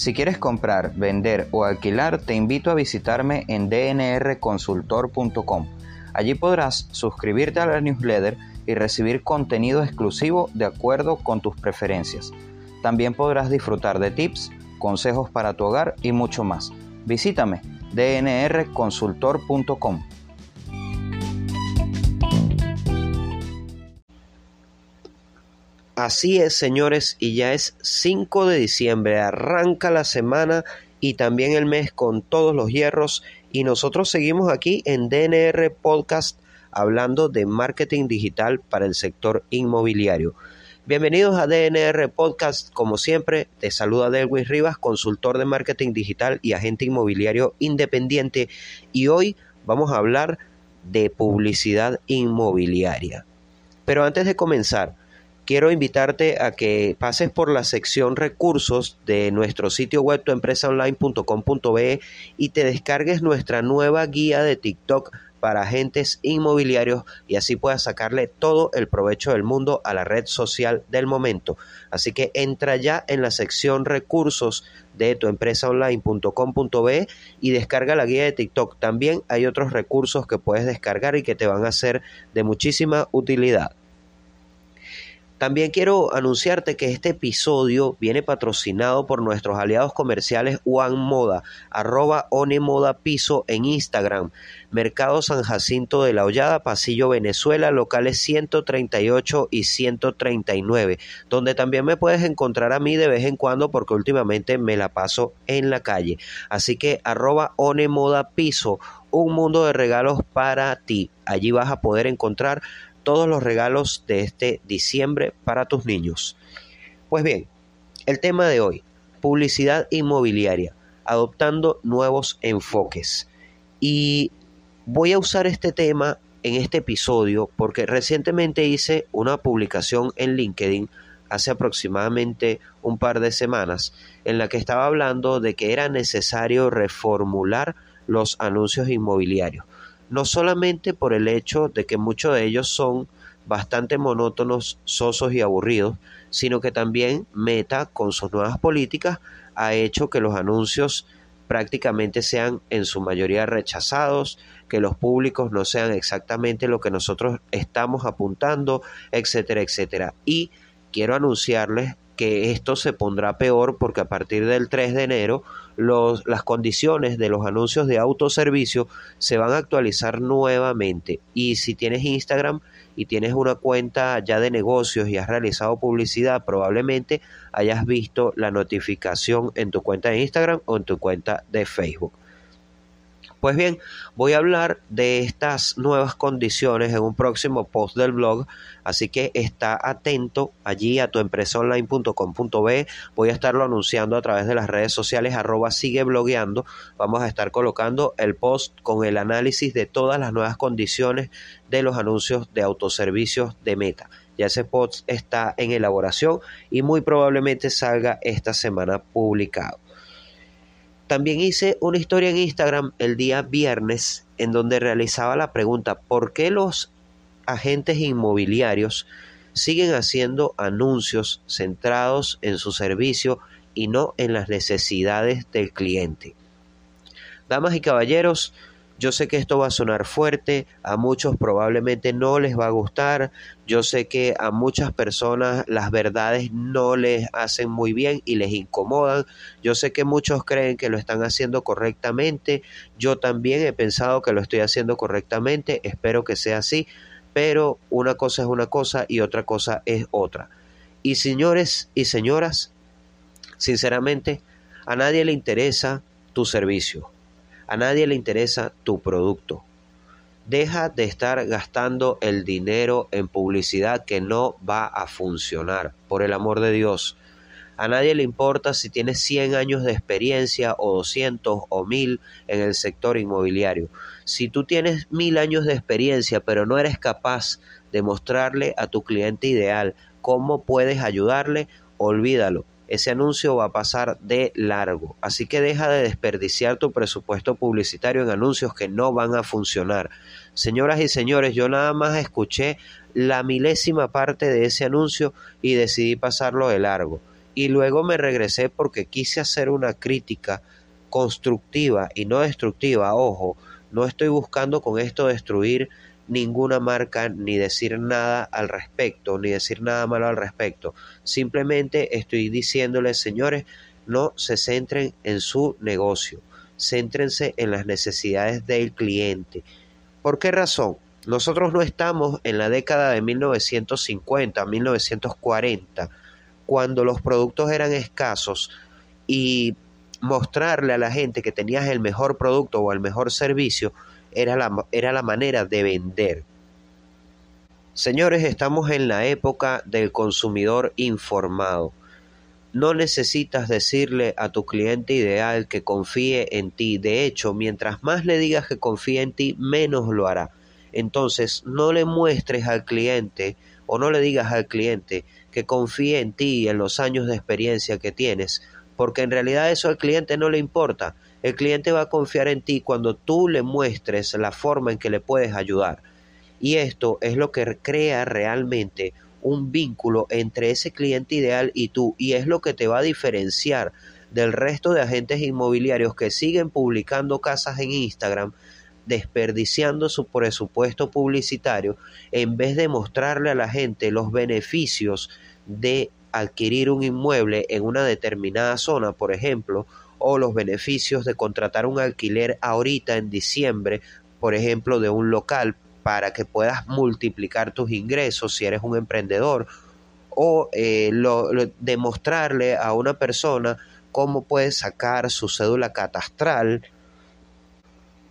Si quieres comprar, vender o alquilar, te invito a visitarme en dnrconsultor.com. Allí podrás suscribirte a la newsletter y recibir contenido exclusivo de acuerdo con tus preferencias. También podrás disfrutar de tips, consejos para tu hogar y mucho más. Visítame dnrconsultor.com. Así es, señores, y ya es 5 de diciembre, arranca la semana y también el mes con todos los hierros y nosotros seguimos aquí en DNR Podcast hablando de marketing digital para el sector inmobiliario. Bienvenidos a DNR Podcast, como siempre, te saluda Delwin Rivas, consultor de marketing digital y agente inmobiliario independiente y hoy vamos a hablar de publicidad inmobiliaria. Pero antes de comenzar, quiero invitarte a que pases por la sección recursos de nuestro sitio web tuempresaonline.com.be y te descargues nuestra nueva guía de TikTok para agentes inmobiliarios y así puedas sacarle todo el provecho del mundo a la red social del momento. Así que entra ya en la sección recursos de tuempresaonline.com.be y descarga la guía de TikTok. También hay otros recursos que puedes descargar y que te van a ser de muchísima utilidad. También quiero anunciarte que este episodio viene patrocinado por nuestros aliados comerciales One Moda, arroba Moda Piso en Instagram, Mercado San Jacinto de la Hollada, Pasillo Venezuela, locales 138 y 139, donde también me puedes encontrar a mí de vez en cuando porque últimamente me la paso en la calle. Así que arroba Moda Piso, un mundo de regalos para ti. Allí vas a poder encontrar todos los regalos de este diciembre para tus niños. Pues bien, el tema de hoy, publicidad inmobiliaria, adoptando nuevos enfoques. Y voy a usar este tema en este episodio porque recientemente hice una publicación en LinkedIn hace aproximadamente un par de semanas en la que estaba hablando de que era necesario reformular los anuncios inmobiliarios no solamente por el hecho de que muchos de ellos son bastante monótonos, sosos y aburridos, sino que también Meta, con sus nuevas políticas, ha hecho que los anuncios prácticamente sean en su mayoría rechazados, que los públicos no sean exactamente lo que nosotros estamos apuntando, etcétera, etcétera. Y quiero anunciarles que esto se pondrá peor porque a partir del 3 de enero los, las condiciones de los anuncios de autoservicio se van a actualizar nuevamente. Y si tienes Instagram y tienes una cuenta ya de negocios y has realizado publicidad, probablemente hayas visto la notificación en tu cuenta de Instagram o en tu cuenta de Facebook. Pues bien, voy a hablar de estas nuevas condiciones en un próximo post del blog, así que está atento allí a tu tuempresaonline.com.be. Voy a estarlo anunciando a través de las redes sociales arroba sigue blogueando. Vamos a estar colocando el post con el análisis de todas las nuevas condiciones de los anuncios de autoservicios de Meta. Ya ese post está en elaboración y muy probablemente salga esta semana publicado. También hice una historia en Instagram el día viernes en donde realizaba la pregunta ¿por qué los agentes inmobiliarios siguen haciendo anuncios centrados en su servicio y no en las necesidades del cliente? Damas y caballeros, yo sé que esto va a sonar fuerte, a muchos probablemente no les va a gustar, yo sé que a muchas personas las verdades no les hacen muy bien y les incomodan, yo sé que muchos creen que lo están haciendo correctamente, yo también he pensado que lo estoy haciendo correctamente, espero que sea así, pero una cosa es una cosa y otra cosa es otra. Y señores y señoras, sinceramente, a nadie le interesa tu servicio a nadie le interesa tu producto. Deja de estar gastando el dinero en publicidad que no va a funcionar, por el amor de Dios. A nadie le importa si tienes 100 años de experiencia o 200 o 1000 en el sector inmobiliario. Si tú tienes 1000 años de experiencia pero no eres capaz de mostrarle a tu cliente ideal cómo puedes ayudarle, olvídalo ese anuncio va a pasar de largo. Así que deja de desperdiciar tu presupuesto publicitario en anuncios que no van a funcionar. Señoras y señores, yo nada más escuché la milésima parte de ese anuncio y decidí pasarlo de largo. y luego me regresé porque quise hacer una crítica constructiva y no destructiva. Ojo, no estoy buscando con esto destruir ninguna marca ni decir nada al respecto, ni decir nada malo al respecto. Simplemente estoy diciéndoles, señores, no se centren en su negocio, céntrense en las necesidades del cliente. ¿Por qué razón? Nosotros no estamos en la década de 1950, 1940, cuando los productos eran escasos y mostrarle a la gente que tenías el mejor producto o el mejor servicio era la, era la manera de vender. Señores, estamos en la época del consumidor informado. No necesitas decirle a tu cliente ideal que confíe en ti. De hecho, mientras más le digas que confíe en ti, menos lo hará. Entonces, no le muestres al cliente o no le digas al cliente que confíe en ti y en los años de experiencia que tienes, porque en realidad eso al cliente no le importa. El cliente va a confiar en ti cuando tú le muestres la forma en que le puedes ayudar. Y esto es lo que crea realmente un vínculo entre ese cliente ideal y tú y es lo que te va a diferenciar del resto de agentes inmobiliarios que siguen publicando casas en Instagram desperdiciando su presupuesto publicitario en vez de mostrarle a la gente los beneficios de adquirir un inmueble en una determinada zona, por ejemplo, o los beneficios de contratar un alquiler ahorita en diciembre, por ejemplo, de un local para que puedas multiplicar tus ingresos si eres un emprendedor o eh, demostrarle a una persona cómo puede sacar su cédula catastral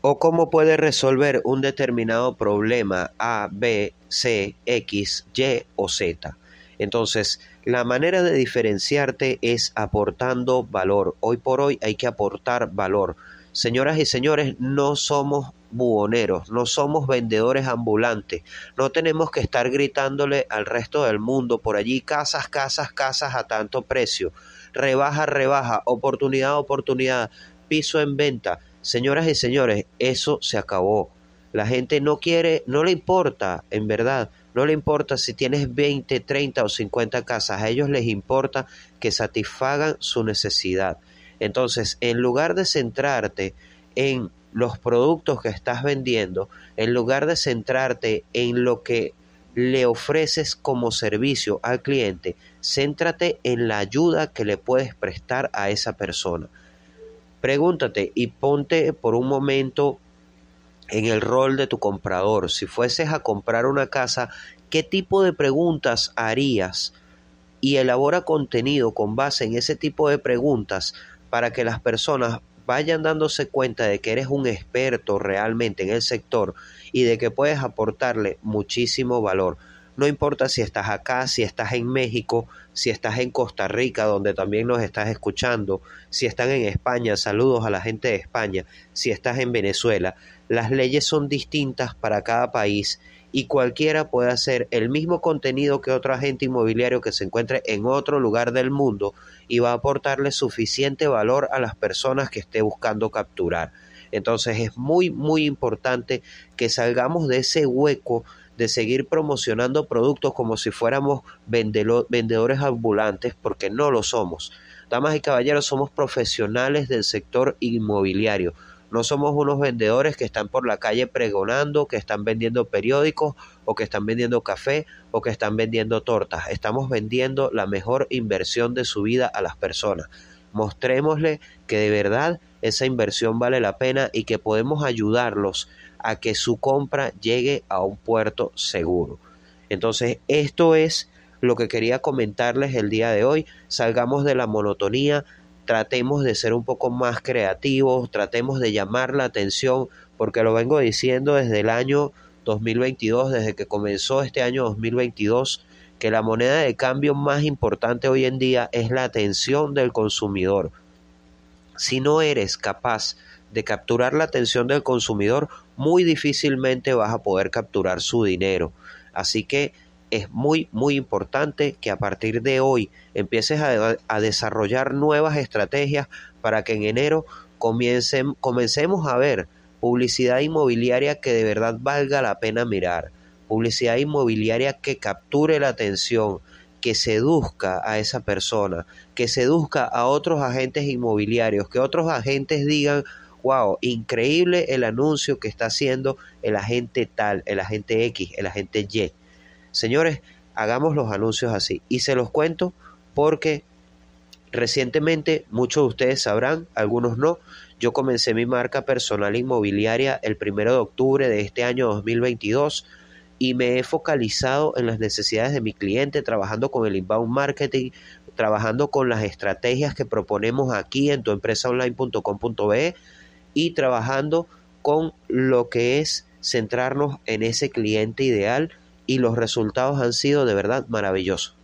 o cómo puede resolver un determinado problema A, B, C, X, Y o Z. Entonces, la manera de diferenciarte es aportando valor. Hoy por hoy hay que aportar valor. Señoras y señores, no somos buhoneros, no somos vendedores ambulantes, no tenemos que estar gritándole al resto del mundo por allí casas, casas, casas a tanto precio, rebaja, rebaja, oportunidad, oportunidad, piso en venta. Señoras y señores, eso se acabó. La gente no quiere, no le importa, en verdad, no le importa si tienes 20, 30 o 50 casas, a ellos les importa que satisfagan su necesidad. Entonces, en lugar de centrarte en los productos que estás vendiendo, en lugar de centrarte en lo que le ofreces como servicio al cliente, céntrate en la ayuda que le puedes prestar a esa persona. Pregúntate y ponte por un momento en el rol de tu comprador. Si fueses a comprar una casa, ¿qué tipo de preguntas harías? Y elabora contenido con base en ese tipo de preguntas para que las personas vayan dándose cuenta de que eres un experto realmente en el sector y de que puedes aportarle muchísimo valor. No importa si estás acá, si estás en México, si estás en Costa Rica, donde también nos estás escuchando, si están en España, saludos a la gente de España, si estás en Venezuela. Las leyes son distintas para cada país y cualquiera puede hacer el mismo contenido que otro agente inmobiliario que se encuentre en otro lugar del mundo y va a aportarle suficiente valor a las personas que esté buscando capturar. Entonces es muy muy importante que salgamos de ese hueco de seguir promocionando productos como si fuéramos vendedores ambulantes, porque no lo somos. Damas y caballeros, somos profesionales del sector inmobiliario. No somos unos vendedores que están por la calle pregonando, que están vendiendo periódicos o que están vendiendo café o que están vendiendo tortas. Estamos vendiendo la mejor inversión de su vida a las personas. Mostrémosle que de verdad esa inversión vale la pena y que podemos ayudarlos a que su compra llegue a un puerto seguro. Entonces, esto es lo que quería comentarles el día de hoy. Salgamos de la monotonía, tratemos de ser un poco más creativos, tratemos de llamar la atención, porque lo vengo diciendo desde el año 2022, desde que comenzó este año 2022, que la moneda de cambio más importante hoy en día es la atención del consumidor. Si no eres capaz de capturar la atención del consumidor, muy difícilmente vas a poder capturar su dinero. Así que es muy, muy importante que a partir de hoy empieces a, desarrollar nuevas estrategias para que en enero comencemos a ver publicidad inmobiliaria que de verdad valga la pena mirar, publicidad inmobiliaria que capture la atención, que seduzca a esa persona, que seduzca a otros agentes inmobiliarios, que otros agentes digan, wow, increíble el anuncio que está haciendo el agente tal, el agente X, el agente Y. Señores, hagamos los anuncios así. Y se los cuento porque recientemente, muchos de ustedes sabrán, algunos no, yo comencé mi marca personal inmobiliaria el primero de octubre de este año 2022 y me he focalizado en las necesidades de mi cliente, trabajando con el inbound marketing, trabajando con las estrategias que proponemos aquí en tuempresaonline.com.be y trabajando con lo que es centrarnos en ese cliente ideal y los resultados han sido de verdad maravillosos.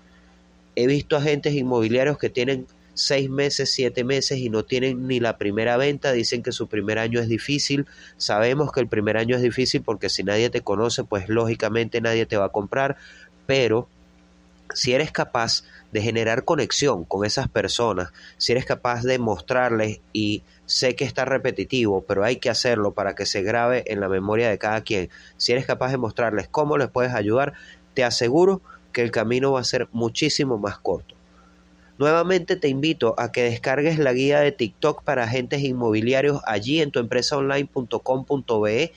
He visto agentes inmobiliarios que tienen seis meses, siete meses y no tienen ni la primera venta, dicen que su primer año es difícil, sabemos que el primer año es difícil porque si nadie te conoce, pues lógicamente nadie te va a comprar, pero si eres capaz de generar conexión con esas personas, si eres capaz de mostrarles y sé que está repetitivo, pero hay que hacerlo para que se grabe en la memoria de cada quien, si eres capaz de mostrarles cómo les puedes ayudar, te aseguro que el camino va a ser muchísimo más corto. Nuevamente te invito a que descargues la guía de TikTok para agentes inmobiliarios allí en tuempresaonline.com.be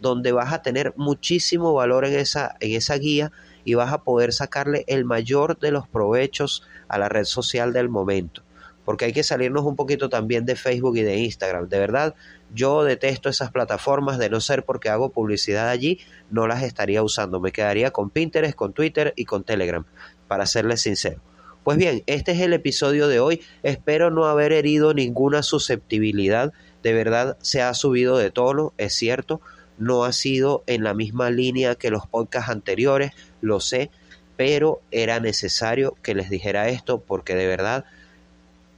donde vas a tener muchísimo valor en esa, en esa guía y vas a poder sacarle el mayor de los provechos a la red social del momento. Porque hay que salirnos un poquito también de Facebook y de Instagram. De verdad, yo detesto esas plataformas, de no ser porque hago publicidad allí, no las estaría usando. Me quedaría con Pinterest, con Twitter y con Telegram, para serles sincero. Pues bien, este es el episodio de hoy. Espero no haber herido ninguna susceptibilidad. De verdad se ha subido de tono, es cierto. No ha sido en la misma línea que los podcasts anteriores, lo sé, pero era necesario que les dijera esto porque de verdad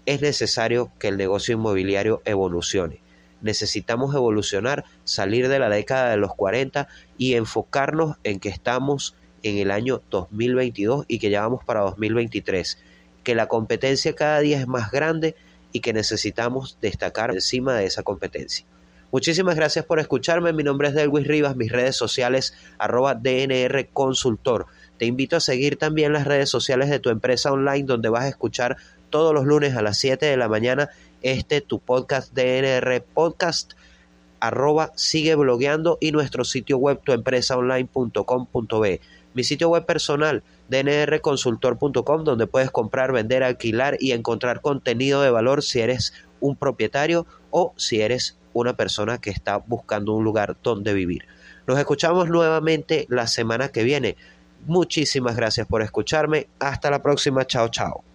es necesario que el negocio inmobiliario evolucione. Necesitamos evolucionar, salir de la década de los 40 y enfocarnos en que estamos en el año 2022 y que ya vamos para 2023. Que la competencia cada día es más grande y que necesitamos destacar encima de esa competencia. Muchísimas gracias por escucharme. Mi nombre es Delwis Rivas, mis redes sociales arroba DNR Consultor. Te invito a seguir también las redes sociales de tu empresa online donde vas a escuchar todos los lunes a las 7 de la mañana este tu podcast DNR Podcast arroba sigue blogueando y nuestro sitio web tuempresaonline.com.be mi sitio web personal dnrconsultor.com donde puedes comprar, vender, alquilar y encontrar contenido de valor si eres un propietario o si eres una persona que está buscando un lugar donde vivir. Nos escuchamos nuevamente la semana que viene. Muchísimas gracias por escucharme. Hasta la próxima. Chao, chao.